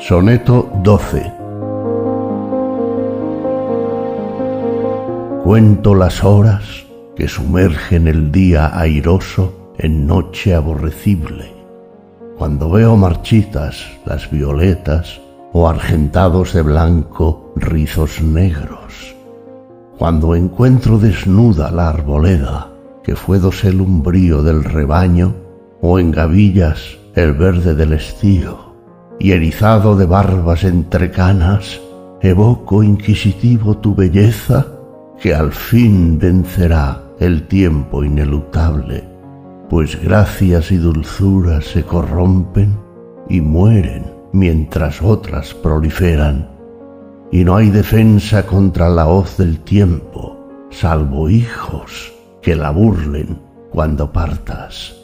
Soneto 12 Cuento las horas que sumergen el día airoso en noche aborrecible, cuando veo marchitas las violetas o argentados de blanco rizos negros, cuando encuentro desnuda la arboleda que fue dosel umbrío del rebaño o en gavillas el verde del estío y erizado de barbas entre canas, evoco inquisitivo tu belleza, que al fin vencerá el tiempo ineluctable, pues gracias y dulzuras se corrompen y mueren mientras otras proliferan, y no hay defensa contra la hoz del tiempo, salvo hijos que la burlen cuando partas.